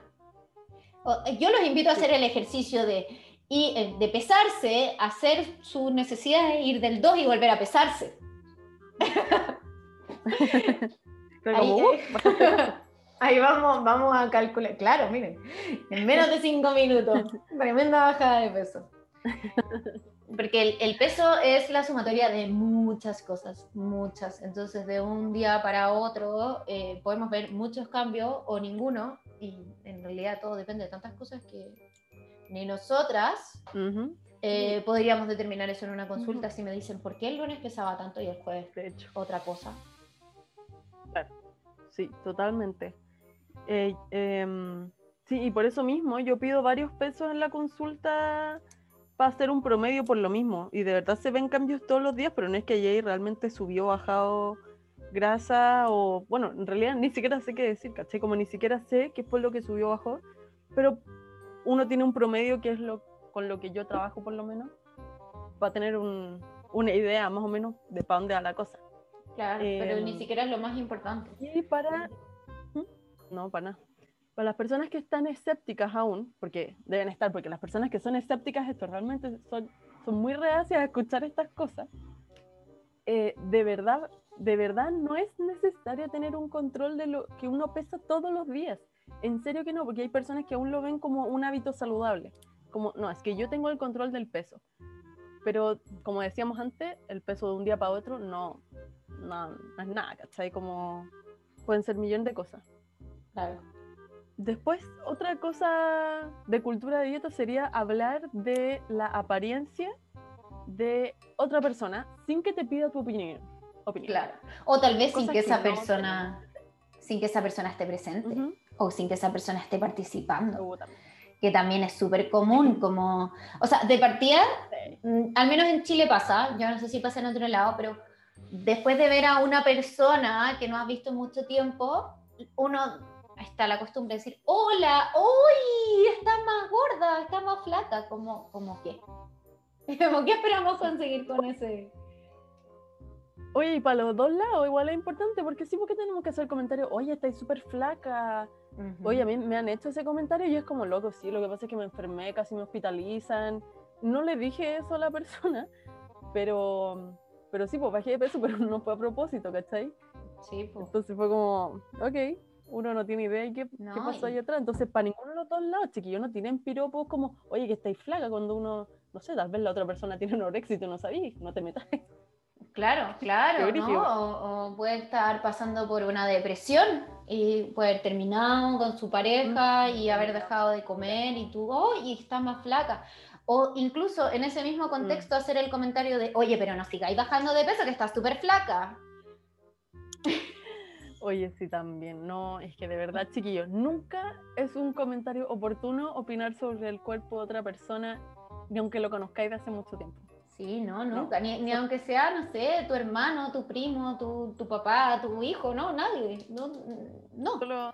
Eh, yo los invito a hacer el ejercicio de, y, eh, de pesarse, hacer sus necesidades, ir del 2 y volver a pesarse. ahí, ahí, vamos, vamos a calcular. Claro, miren, en menos de 5 minutos, tremenda bajada de peso. Porque el, peso es la sumatoria de muchas cosas, muchas. Entonces, de un día para otro eh, podemos ver muchos cambios o ninguno. Y en realidad todo depende de tantas cosas que ni nosotras eh, podríamos determinar eso en una consulta si me dicen por qué el lunes pesaba tanto y el jueves de hecho. otra cosa.
Sí, totalmente. Eh, em, sí, y por eso mismo yo pido varios pesos en la consulta va a ser un promedio por lo mismo. Y de verdad se ven cambios todos los días, pero no es que Jay realmente subió, bajado grasa o, bueno, en realidad ni siquiera sé qué decir, ¿caché? Como ni siquiera sé qué fue lo que subió, bajó, pero uno tiene un promedio que es lo con lo que yo trabajo por lo menos, va a tener una idea más o menos de para dónde va la cosa.
Claro, pero ni em, siquiera es lo más importante.
Y para... ¿Mm? No, para nada para las personas que están escépticas aún, porque deben estar, porque las personas que son escépticas, esto realmente son, son muy reacias a escuchar estas cosas, eh, de verdad, de verdad no es necesario tener un control de lo que uno pesa todos los días. En serio que no, porque hay personas que aún lo ven como un hábito saludable. Como, no, es que yo tengo el control del peso. Pero como decíamos antes, el peso de un día para otro no, no, no es nada, ¿cachai? Como pueden ser millones de cosas.
Claro.
Después, otra cosa de cultura de dieta sería hablar de la apariencia de otra persona sin que te pida tu opinión.
Claro. O tal vez sin que, esa persona, sin que esa persona esté presente o sin que esa persona esté participando. Uh, que también es súper común, como, o sea, de partida, mm, al menos en Chile pasa, yo no sé si pasa en otro lado, pero después de ver a una persona que no has visto mucho tiempo, uno está la costumbre de decir, hola, uy, está más gorda, está más flaca, como, como que, como que esperamos conseguir con ese...
Oye, y para los dos lados igual es importante, porque sí, porque tenemos que hacer comentarios, oye, estáis súper flaca, oye, a mí me han hecho ese comentario y es como loco, sí, lo que pasa es que me enfermé, casi me hospitalizan, no le dije eso a la persona, pero, pero sí, pues bajé de peso, pero no fue a propósito, ¿cachai?
Sí, pues.
Entonces fue como, ok, uno no tiene idea de qué, qué pasó ahí atrás, entonces para ninguno de los dos lados, chiquillos, no tienen piropos como, oye, que estáis flaca cuando uno, no sé, tal vez la otra persona tiene un éxito, no sabéis, no te metas.
Claro, claro, ¿no? O, puede estar pasando por una depresión y puede haber terminado con su pareja y haber dejado de comer y tú, oh, y está más flaca. O incluso en ese mismo contexto mm. hacer el comentario de, oye, pero no sigáis bajando de peso, que estás súper flaca.
Oye, sí, también. No, es que de verdad, chiquillos, nunca es un comentario oportuno opinar sobre el cuerpo de otra persona, ni aunque lo conozcáis de hace mucho tiempo.
Sí, no, nunca, Ni, ni, aunque sea, no sé, tu hermano, tu primo, tu, tu papá, tu hijo, no, nadie. No, no.
Solo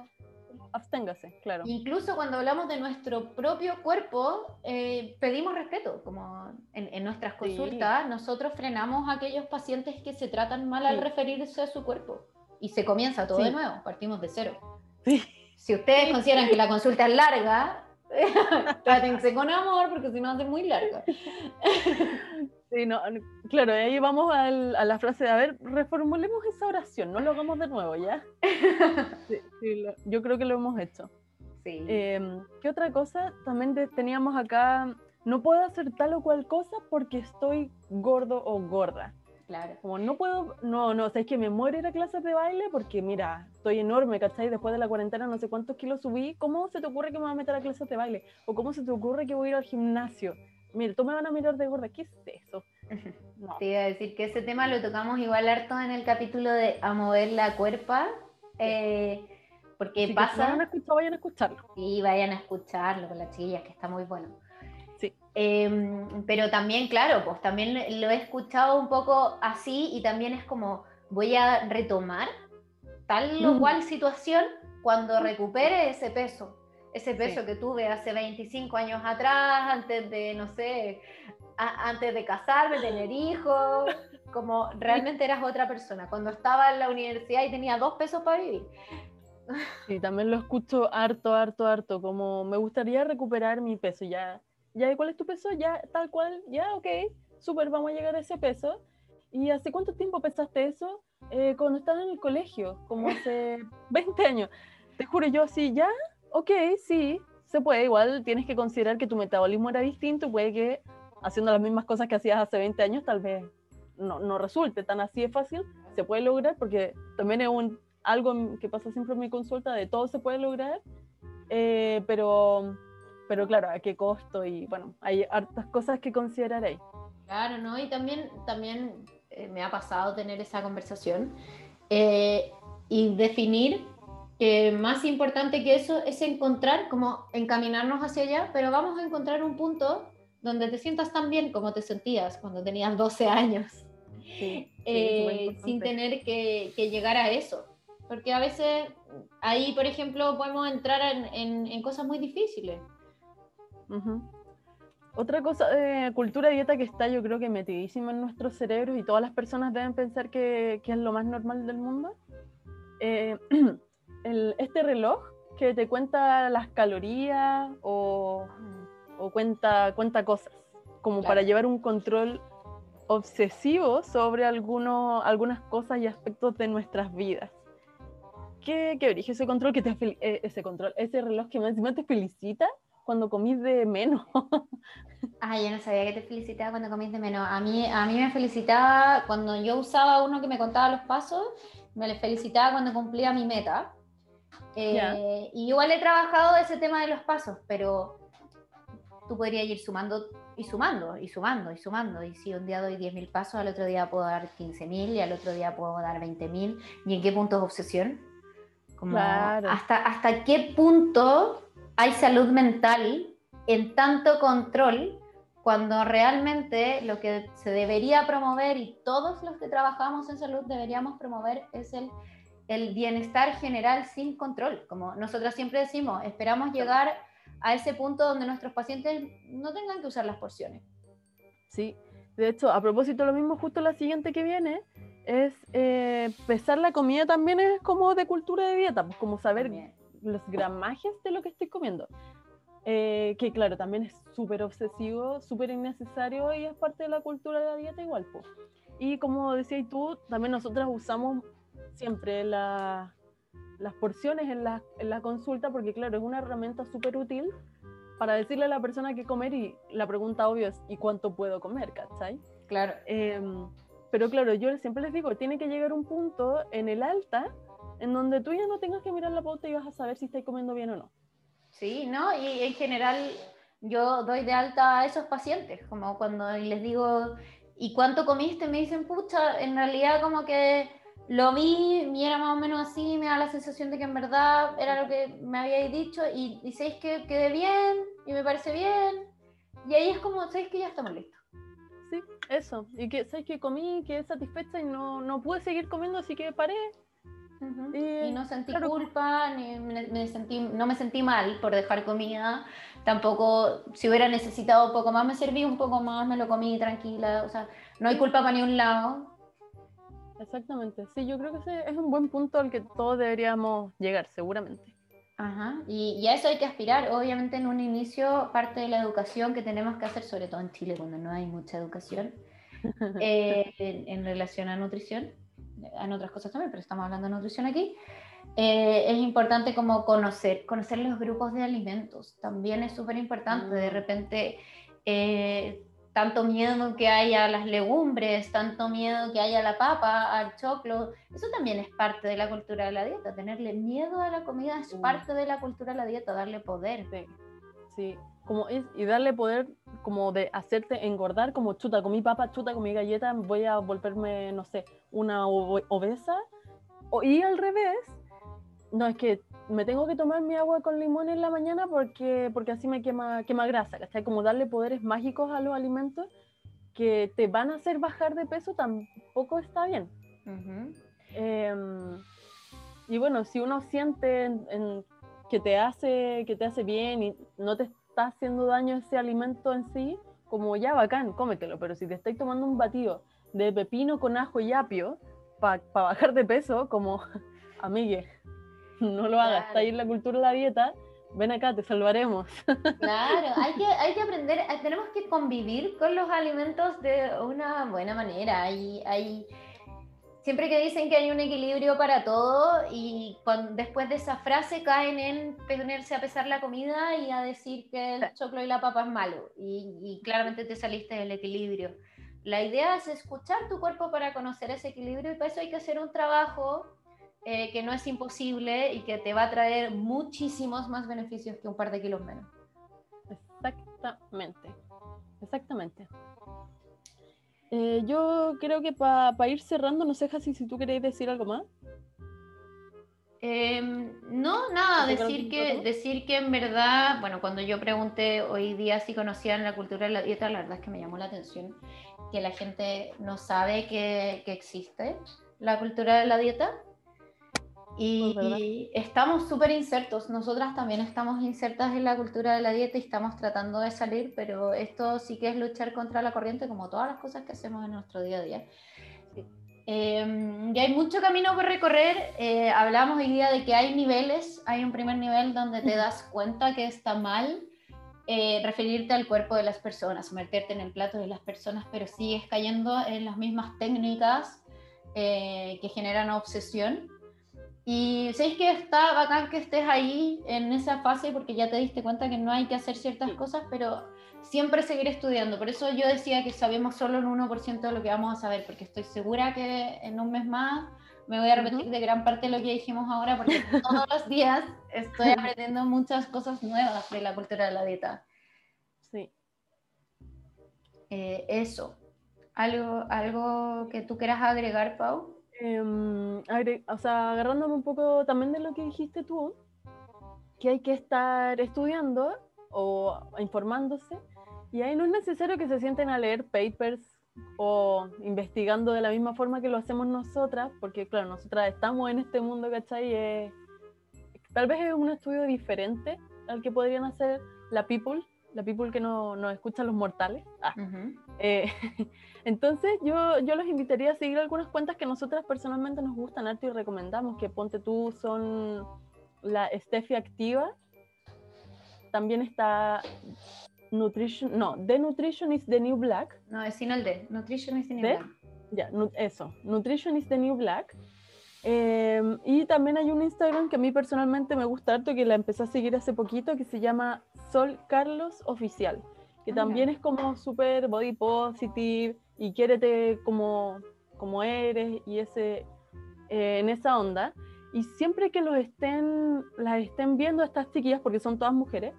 absténgase, claro.
Incluso cuando hablamos de nuestro propio cuerpo, eh, pedimos respeto, como en, en nuestras consultas, nosotros frenamos a aquellos pacientes que se tratan mal al referirse a su cuerpo. Y se comienza todo de nuevo, partimos de cero. Si ustedes consideran que la consulta es larga, Trátense con amor porque si no hace muy larga.
Sí, no, claro, ahí vamos a la frase de, a ver, reformulemos esa oración, no lo hagamos de nuevo, ¿ya? yo creo que lo hemos hecho.
Sí.
Em, ¿Qué otra cosa? También teníamos acá, no puedo hacer tal o cual cosa porque estoy gordo o gorda.
Claro.
Como no puedo, no, no, o sea, es que me muero ir a clases de baile porque mira, estoy enorme, ¿cachai? Después de la cuarentena no sé cuántos kilos subí. ¿Cómo se te ocurre que me voy a meter a clases de baile? ¿O cómo se te ocurre que voy a ir al gimnasio? Mira, tú me van a mirar de gorda, ¿qué es eso?
Te iba a decir que ese tema lo tocamos igual harto en el capítulo de A mover la cuerpa. Eh, porque pasa. Si
no han escuchado, vayan a escucharlo.
Sí, vayan a escucharlo con las chiquillas, que está muy bueno. Em, pero también, claro, pues también lo he escuchado un poco así y también es como voy a retomar tal o cual situación cuando recupere ese peso, ese peso que tuve hace 25 años atrás, antes de, no sé, antes de casarme, tener hijos, como realmente eras otra persona, cuando estaba en la universidad y tenía dos pesos para vivir.
Sí, también lo escucho harto, harto, harto, como me gustaría recuperar mi peso, ya ya cuál es tu peso, ya tal cual, ya ok, súper, vamos a llegar a ese peso. ¿Y hace cuánto tiempo pesaste eso? Eh, cuando estabas en el colegio, como hace 20 años. Te juro yo así, ya, ok, sí, se puede. Igual tienes que considerar que tu metabolismo era distinto, puede que haciendo las mismas cosas que hacías hace 20 años tal vez no, no resulte tan así de fácil. Se puede lograr porque también es un, algo que pasa siempre en mi consulta, de todo se puede lograr, eh, pero pero claro, a qué costo y bueno, hay hartas cosas que considerar ahí.
Claro, ¿no? Y también, también eh, me ha pasado tener esa conversación eh, y definir que más importante que eso es encontrar, como encaminarnos hacia allá, pero vamos a encontrar un punto donde te sientas tan bien como te sentías cuando tenías 12 años, eh, sin tener que, que, llegar a eso. Porque a veces ahí, por ejemplo, podemos entrar en, en, en cosas muy difíciles.
Otra cosa de cultura dieta que está yo creo que metidísima en nuestros cerebros y todas las personas deben pensar que, que es lo más normal del mundo. Eh, el, este reloj que te cuenta las calorías o, o cuenta, cuenta cosas, como para llevar un control obsesivo sobre alguno, algunas cosas y aspectos de nuestras vidas. ¿Qué, qué origen ese control que te eh, ese control, ese reloj que encima te felicita cuando comís de menos.
Ah, yo no sabía que te felicitaba cuando comís de menos. A mí, a mí me felicitaba cuando yo usaba uno que me contaba los pasos, me le felicitaba cuando cumplía mi meta. Eh, y igual he trabajado ese tema de los pasos, pero tú podrías ir sumando y sumando y sumando y sumando. Y si un día doy 10.000 pasos, al otro día puedo dar 15.000 y al otro día puedo dar 20.000. ¿Y en qué punto es obsesión? Como hasta, ¿Hasta qué punto hay salud mental en tanto control cuando realmente lo que se debería promover y todos los que trabajamos en salud deberíamos promover es el, el bienestar general sin control? Como nosotros siempre decimos, esperamos llegar a ese punto donde nuestros pacientes no tengan que usar las porciones.
Sí, de hecho, a propósito, lo mismo, justo la siguiente que viene es eh, pesar la comida también es como de cultura de dieta, pues como saber los gramajes de lo que estoy comiendo. Eh, que claro, también es súper obsesivo, súper innecesario y es parte de la cultura de la dieta igual. pues Y como decías tú, también nosotras usamos siempre la, las porciones en la, en la consulta, porque claro, es una herramienta súper útil para decirle a la persona qué comer y la pregunta obvia es ¿y cuánto puedo comer? ¿Cachai?
Claro.
Em, pero claro, yo siempre les digo, tiene que llegar un punto en el alta en donde tú ya no tengas que mirar la pauta y vas a saber si estáis comiendo bien o no.
Sí, ¿no? Y en general yo doy de alta a esos pacientes, como cuando les digo, ¿y cuánto comiste? Me dicen, pucha, en realidad como que lo vi y era más o menos así, me da la sensación de que en verdad era lo que me habíais dicho y, y sabéis que quedé bien y me parece bien. Y ahí es como, sabéis que ya estamos listos.
Sí, eso. Y que sabéis que comí, quedé satisfecha y no, no pude seguir comiendo, así que paré.
Y, no sentí culpa, ni me, sentí, no me sentí mal por dejar comida. Tampoco, si hubiera necesitado un poco más, me serví un poco más, me lo comí tranquila. O sea, no hay culpa para ni un lado
Exactamente, sí, yo creo que ese es un buen punto al que todos deberíamos llegar, seguramente.
Ajá, y, a eso hay que aspirar. Obviamente en un inicio parte de la educación que tenemos que hacer, sobre todo en Chile, cuando no hay mucha educación eh, en, relación a nutrición, en otras cosas también, pero estamos hablando de nutrición aquí, eh, es importante como conocer, conocer los grupos de alimentos. También es súper importante, de mm. repente... Eh, tanto miedo que hay a las legumbres, tanto miedo que hay a la papa, al choclo, eso también es parte de la cultura de la dieta, tenerle miedo a la comida es parte de la cultura de la dieta, darle poder.
Sí, como es, y darle poder como de hacerte engordar, como chuta, comí papa, chuta, comí galleta, voy a volverme, no sé, una obesa, o, y al revés, no, es que me tengo que tomar mi agua con limón en la mañana porque, porque así me quema, quema grasa, ¿cachai? Como darle poderes mágicos a los alimentos que te van a hacer bajar de peso tampoco está bien. Em, y bueno, si uno siente que, te hace, que te hace bien y no te está haciendo daño ese alimento en sí, como ya bacán, cómetelo, pero si te estáis tomando un batido de pepino con ajo y apio para bajar de peso, como amigue, no lo hagas, está ahí en la cultura de la dieta, ven acá, te salvaremos.
Claro, hay que, hay que aprender, eh, tenemos que convivir con los alimentos de una buena manera. Hay, hay, siempre que dicen que hay un equilibrio para todo y después de esa frase caen en ponerse a pesar la comida y a decir que el choclo y la papa es malo y, y claramente te saliste del equilibrio. La idea es escuchar tu cuerpo para conocer ese equilibrio y para eso hay que hacer un trabajo eh, que no es imposible y que te va a traer muchísimos más beneficios que un par de kilos menos.
Exactamente, exactamente. Eh, yo creo que para ir cerrando, no sé, Jasi, si tú queréis decir algo más.
Em, no, nada, decir que, decir que en verdad, bueno, cuando yo pregunté hoy día si conocían la cultura de la dieta, la verdad es que me llamó la atención que la gente no sabe que, que existe la cultura de la dieta. Y, estamos súper insertos, nosotras también estamos insertas en la cultura de la dieta y estamos tratando de salir, pero esto sí que es luchar contra la corriente como todas las cosas que hacemos en nuestro día a día. Em, y hay mucho camino por recorrer, eh, hablamos hoy día de que hay niveles, hay un primer nivel donde te das cuenta que está mal eh, referirte al cuerpo de las personas, meterte en el plato de las personas, pero sigues cayendo en las mismas técnicas eh, que generan obsesión y sabéis que está bacán que estés ahí en esa fase porque ya te diste cuenta que no hay que hacer ciertas cosas, pero siempre seguir estudiando. Por eso yo decía que sabemos solo un 1% de lo que vamos a saber, porque estoy segura que en un mes más me voy a repetir de gran parte de lo que dijimos ahora porque todos los días estoy aprendiendo muchas cosas nuevas de la cultura de la dieta.
Sí.
Eh, eso. ¿Algo, ¿Algo que tú quieras agregar, Pau?
Em, o sea, agarrándome un poco también de lo que dijiste tú, que hay que estar estudiando o informándose, y ahí no es necesario que se sienten a leer papers o investigando de la misma forma que lo hacemos nosotras, porque claro, nosotras estamos en este mundo, ¿cachai? tal vez es un estudio diferente al que podrían hacer la people, la people que no, nos escuchan los mortales. Ah. Eh, entonces yo, yo los invitaría a seguir algunas cuentas que nosotras personalmente nos gustan harto y recomendamos, que ponte tú son la Steffi Activa, también está Nutrition, no, The Nutrition is the New Black.
No, es sin el D, Nutrition is the New Black.
Ya, eso, Nutrition is the New Black. Em, y también hay un Instagram que a mí personalmente me gusta harto, que la empecé a seguir hace poquito, que se llama Sol Carlos Oficial, que ah, también es como súper body positive y quiérete como, como eres y ese, eh, en esa onda. Y siempre que los estén, las estén viendo estas chiquillas, porque son todas mujeres,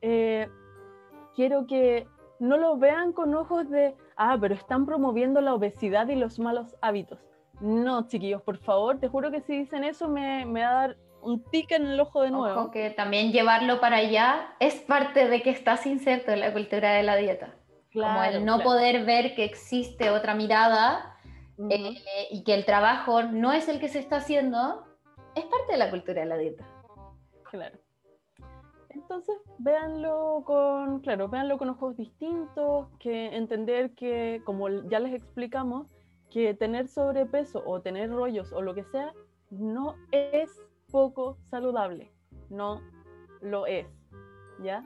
eh, quiero que no lo vean con ojos de, ah, pero están promoviendo la obesidad y los malos hábitos no, chiquillos, por favor, te juro que si dicen eso me, me va a dar un tic en el ojo de nuevo.
Ojo que también llevarlo para allá es parte de que estás inserto en la cultura de la dieta. Como el no poder ver que existe otra mirada eh, y que el trabajo no es el que se está haciendo, es parte de la cultura de la dieta.
Claro. Entonces, véanlo con, claro, véanlo con ojos distintos, que entender que, como ya les explicamos, que tener sobrepeso o tener rollos o lo que sea no es poco saludable, no lo es, ¿ya?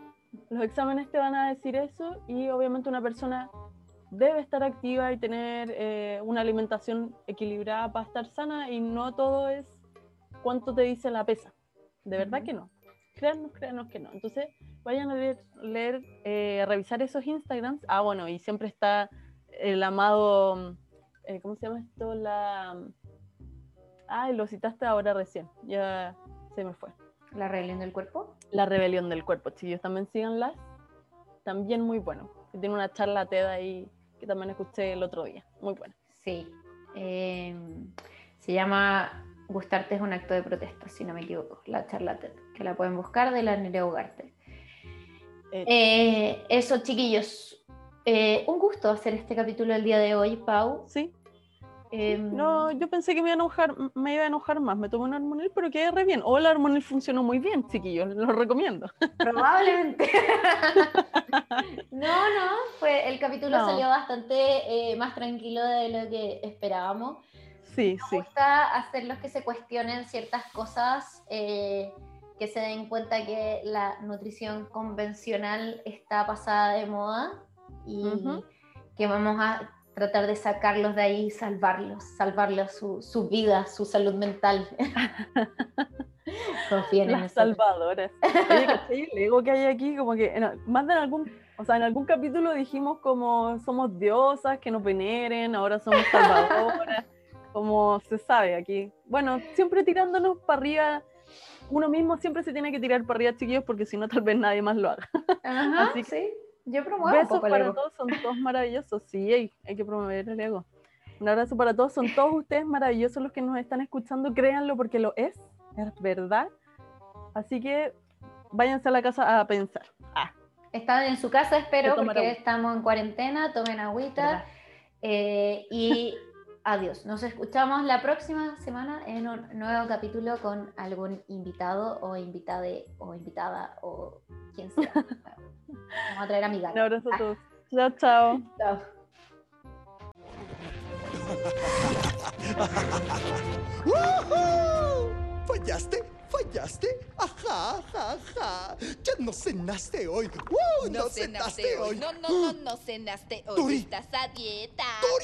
Los exámenes te van a decir eso y obviamente una persona debe estar activa y tener eh, una alimentación equilibrada para estar sana y no todo es cuánto te dice la pesa. De verdad que no. Créanos, créanos que no. Entonces, vayan a leer, leer eh, revisar esos Instagrams. Ah, bueno, y siempre está el amado eh, ¿cómo se llama esto? La... Ay, lo citaste ahora recién, ya se me fue.
¿La rebelión del cuerpo?
La rebelión del cuerpo, chicos, también síganlas. También muy bueno. Tiene una charla TED ahí que también escuché el otro día. Muy buena.
Sí. Eh, se llama Gustarte es un acto de protesta, si no me equivoco, la charla TED, que la pueden buscar de la Nerea Ugarte. Eh, eso, chiquillos. un gusto hacer este capítulo el día de hoy, Pau.
Sí, Em, no, yo pensé que me iba, a enojar, me iba a enojar más. Me tomé un armonil, pero quedé re bien. O el armonil funcionó muy bien, chiquillos. Lo recomiendo.
Probablemente. no, no. Fue, el capítulo salió bastante eh, más tranquilo de lo que esperábamos.
Sí,
me gusta hacerlos que se cuestionen ciertas cosas, eh, que se den cuenta que la nutrición convencional está pasada de moda y que vamos a tratar de sacarlos de ahí y salvarlos, salvarlos su, su vida, su salud mental.
Confíen en Las salvadoras. Oye, El ego que hay aquí, como que más de en algún, o sea, en algún capítulo dijimos como somos diosas, que nos veneren, ahora somos salvadoras, como se sabe aquí. Bueno, siempre tirándonos para arriba uno mismo siempre se tiene que tirar para arriba, chiquillos, porque si no, tal vez nadie más lo haga.
Ajá, Así que, sí. Yo promuevo
Besos para todos, son todos maravillosos. Sí, hay, hay, que promover el ego. Un abrazo para todos, son todos ustedes maravillosos los que nos están escuchando, créanlo porque lo es, es verdad. Así que váyanse a la casa a pensar. Ah.
Están en su casa, espero, porque estamos en cuarentena, tomen agüita eh, y adiós. Nos escuchamos la próxima semana en un nuevo capítulo con algún invitado o invitade o invitada o quien sea. Vamos a traer a mi
Un abrazo a todos. Chao, chao.
Chao.
¿Fallaste? ¿Fallaste? Ajá, ajá, ajá. Ya no cenaste hoy.
no, cenaste, hoy. No, no, no, no cenaste hoy. Estás a dieta.